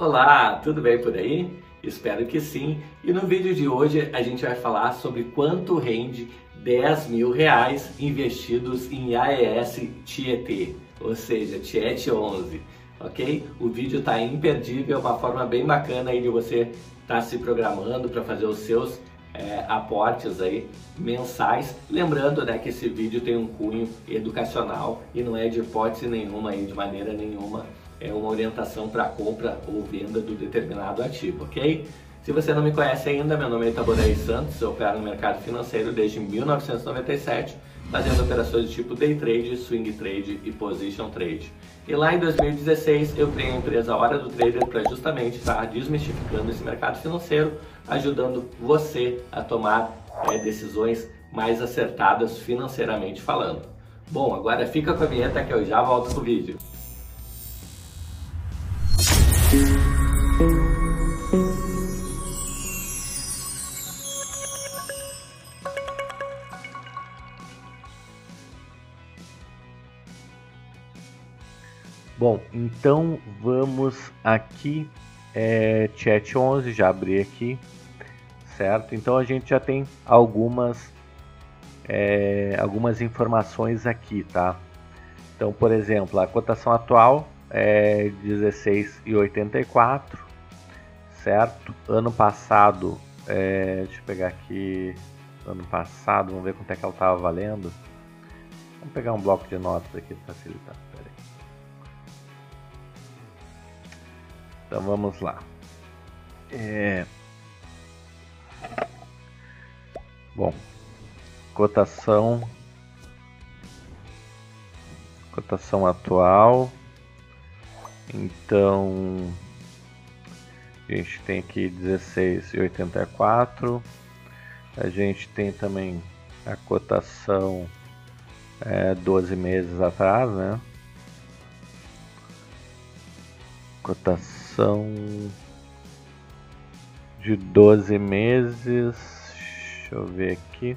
Olá, tudo bem por aí? Espero que sim. E no vídeo de hoje a gente vai falar sobre quanto rende 10 mil reais investidos em AES Tietê, ou seja, Tiet 11, ok? O vídeo está imperdível, é uma forma bem bacana aí de você estar tá se programando para fazer os seus é, aportes aí mensais. Lembrando né, que esse vídeo tem um cunho educacional e não é de hipótese nenhuma aí, de maneira nenhuma é uma orientação para compra ou venda do determinado ativo, ok? Se você não me conhece ainda, meu nome é Itaborei Santos, eu opero no mercado financeiro desde 1997, fazendo operações de tipo day trade, swing trade e position trade. E lá em 2016 eu criei a empresa Hora do Trader para justamente estar desmistificando esse mercado financeiro, ajudando você a tomar é, decisões mais acertadas financeiramente falando. Bom, agora fica com a vinheta que eu já volto com o vídeo. Bom, então vamos aqui, é, chat 11, já abri aqui, certo? Então a gente já tem algumas, é, algumas informações aqui, tá? Então, por exemplo, a cotação atual é 16,84, certo? Ano passado, é, deixa eu pegar aqui, ano passado, vamos ver quanto é que ela estava valendo. Vamos pegar um bloco de notas aqui para facilitar. Então vamos lá. É... Bom, cotação cotação atual então a gente tem aqui 16,84. A gente tem também a cotação é, 12 meses atrás, né? Cotação de 12 meses. Deixa eu ver aqui.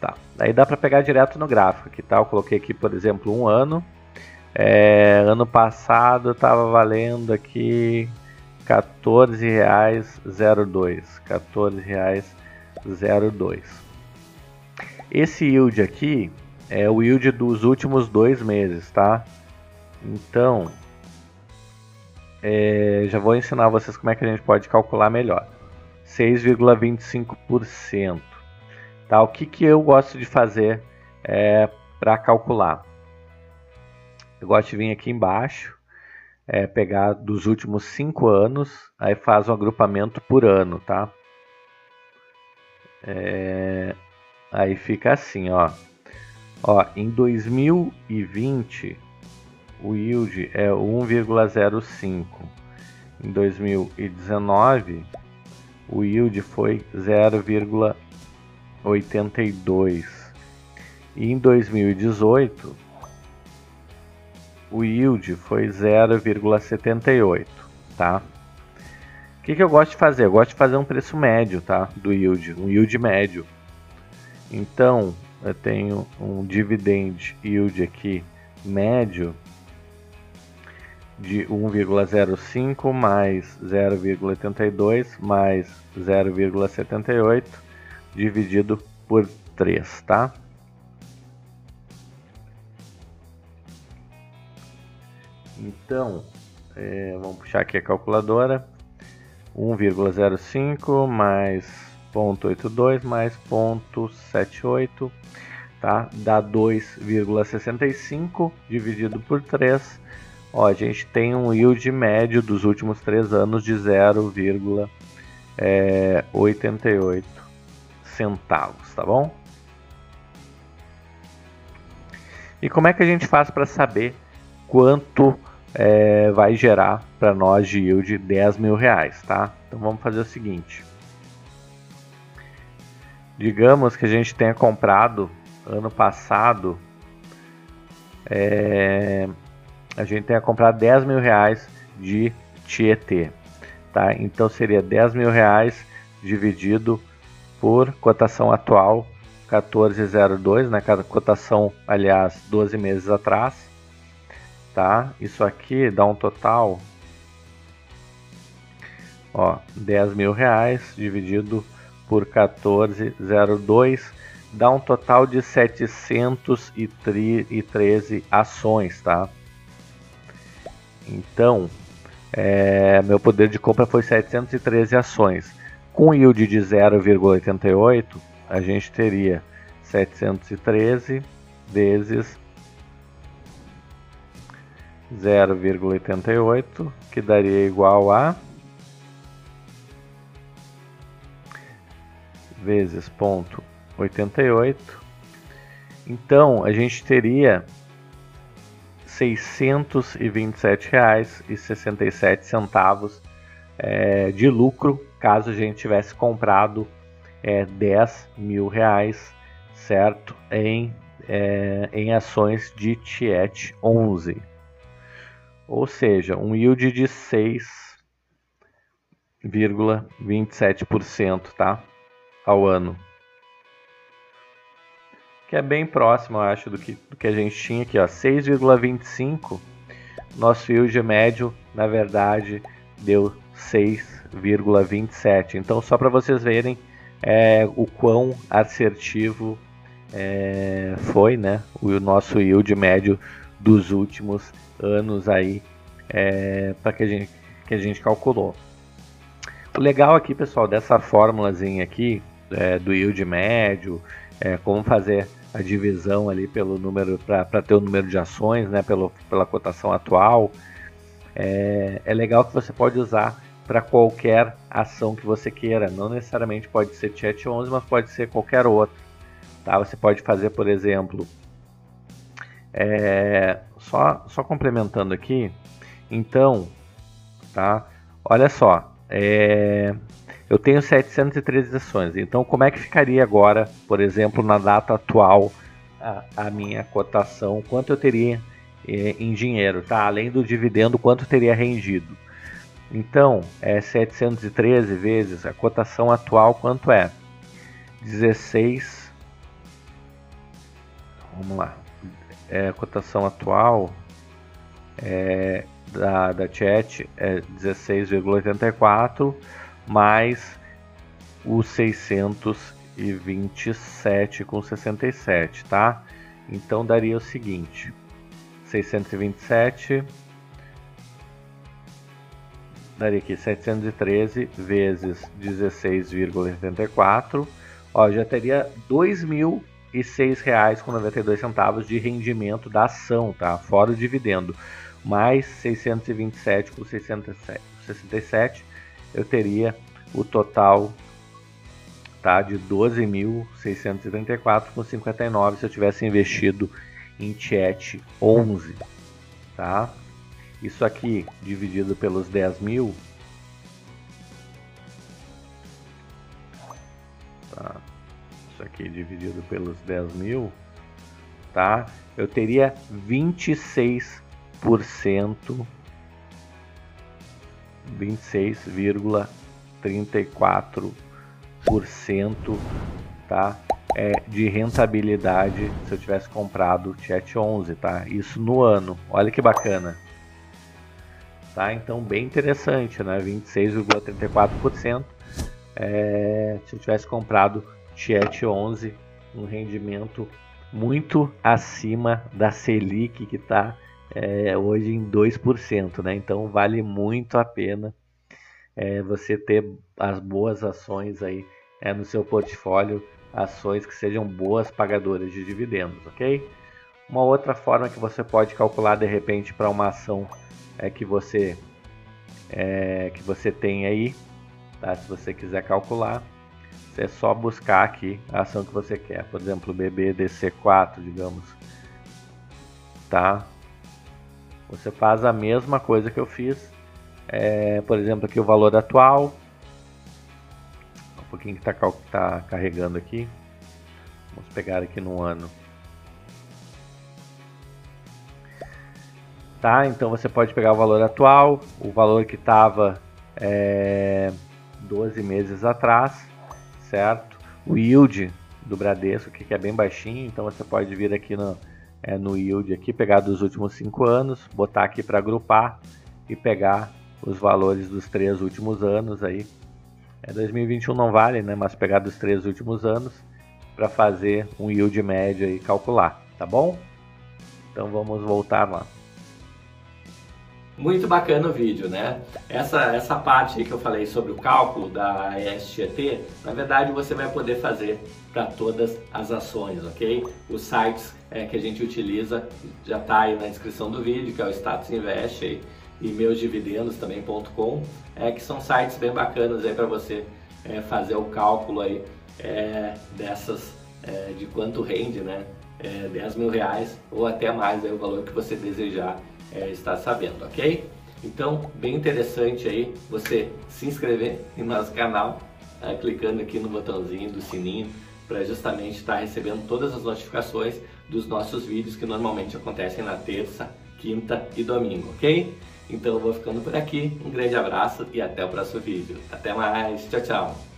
Tá. Aí dá para pegar direto no gráfico aqui, tá? Eu coloquei aqui, por exemplo, um ano. É, ano passado estava valendo aqui R$14,02. R$14,02. Esse yield aqui é o yield dos últimos dois meses, tá? Então, é, já vou ensinar vocês como é que a gente pode calcular melhor. 6,25%. Tá? O que, que eu gosto de fazer é, para calcular? Eu gosto de vir aqui embaixo, é, pegar dos últimos cinco anos, aí faz um agrupamento por ano, tá? É, aí fica assim, ó. Ó, em 2020 o yield é 1,05. Em 2019 o yield foi 0,82. E em 2018 o yield foi 0,78, tá? O que, que eu gosto de fazer? Eu gosto de fazer um preço médio, tá? Do yield, um yield médio. Então, eu tenho um dividend yield aqui médio de 1,05 mais 0,82 mais 0,78 dividido por 3, tá? Então, é, vamos puxar aqui a calculadora. 1,05 mais 0,82 mais 0,78, tá? Dá 2,65 dividido por 3. Ó, a gente tem um yield médio dos últimos 3 anos de 0,88 é, centavos, tá bom? E como é que a gente faz para saber quanto é, vai gerar para nós de yield 10 mil reais, tá? Então vamos fazer o seguinte. Digamos que a gente tenha comprado ano passado, é, a gente tenha comprado 10 mil reais de Tietê, tá? Então seria 10 mil reais dividido por cotação atual 14,02, né? Cada cotação, aliás, 12 meses atrás tá? Isso aqui dá um total Ó, 10 mil reais dividido por 14,02 dá um total de 713 ações, tá? Então, é, meu poder de compra foi 713 ações. Com yield de 0,88, a gente teria 713 vezes 0,88, que daria igual a vezes ponto 88. Então a gente teria R$ 627,67 é, de lucro caso a gente tivesse comprado é, 10 mil reais, certo? Em, é, em ações de Tiet 11. Ou seja, um yield de 6,27%, tá? Ao ano. Que é bem próximo, eu acho, do que, do que a gente tinha aqui, ó. 6,25. Nosso yield médio, na verdade, deu 6,27. Então, só para vocês verem é, o quão assertivo é, foi né, o nosso yield médio dos últimos anos aí é, para que a gente que a gente calculou. O legal aqui, pessoal, dessa fórmulazinha aqui é, do yield médio, é, como fazer a divisão ali pelo número para ter o número de ações, né, pelo, pela cotação atual, é, é legal que você pode usar para qualquer ação que você queira. Não necessariamente pode ser Chat 11, mas pode ser qualquer outra. Tá? Você pode fazer, por exemplo, é, só, só complementando aqui, então, tá? Olha só, é, eu tenho 713 ações, então como é que ficaria agora, por exemplo, na data atual, a, a minha cotação, quanto eu teria é, em dinheiro, tá? Além do dividendo, quanto teria rendido? Então, é 713 vezes a cotação atual, quanto é? 16. Vamos lá. É, a cotação atual é, da, da chat é 16,84 mais os 627 com 67, tá? Então daria o seguinte: 627 daria aqui 713 vezes 16,84, ó, já teria R$ 2.006,92 de rendimento da ação, tá? Fora o dividendo. Mais 627 com 67, eu teria o total tá, de 12.634,59 se eu tivesse investido em Chat 11, tá? Isso aqui dividido pelos 10 mil. Tá. Isso aqui dividido pelos 10 mil. Tá? Eu teria 26%. 26,34% tá? É, de rentabilidade se eu tivesse comprado o Chat 11, tá? Isso no ano. Olha que bacana tá? Então bem interessante, né? 26,34%. É, se eu tivesse comprado Chat 11, um rendimento muito acima da Selic que está é, hoje em 2%, né? Então vale muito a pena é, você ter as boas ações aí é, no seu portfólio, ações que sejam boas pagadoras de dividendos, ok? Uma outra forma que você pode calcular de repente para uma ação é que você é, que você tem aí, tá? Se você quiser calcular, é só buscar aqui a ação que você quer, por exemplo, BBDC4, digamos, tá? Você faz a mesma coisa que eu fiz, é, por exemplo, aqui o valor atual, um pouquinho que está tá carregando aqui, vamos pegar aqui no ano. tá? Então você pode pegar o valor atual, o valor que estava é, 12 meses atrás, certo? O yield do Bradesco, que é bem baixinho, então você pode vir aqui no, é, no yield aqui, pegar dos últimos 5 anos, botar aqui para agrupar e pegar os valores dos três últimos anos aí. É 2021 não vale, né? Mas pegar dos três últimos anos para fazer um yield médio e calcular, tá bom? Então vamos voltar lá. Muito bacana o vídeo, né? Essa, essa parte aí que eu falei sobre o cálculo da ESGT, na verdade você vai poder fazer para todas as ações, ok? Os sites é, que a gente utiliza já está aí na descrição do vídeo, que é o Status Invest aí, e meusdividendos também.com, é, que são sites bem bacanas aí para você é, fazer o cálculo aí é, dessas, é, de quanto rende, né? É, 10 mil reais ou até mais aí, o valor que você desejar é, estar sabendo, ok? Então, bem interessante aí você se inscrever no nosso canal, é, clicando aqui no botãozinho do sininho, para justamente estar recebendo todas as notificações dos nossos vídeos que normalmente acontecem na terça, quinta e domingo, ok? Então eu vou ficando por aqui, um grande abraço e até o próximo vídeo. Até mais, tchau, tchau!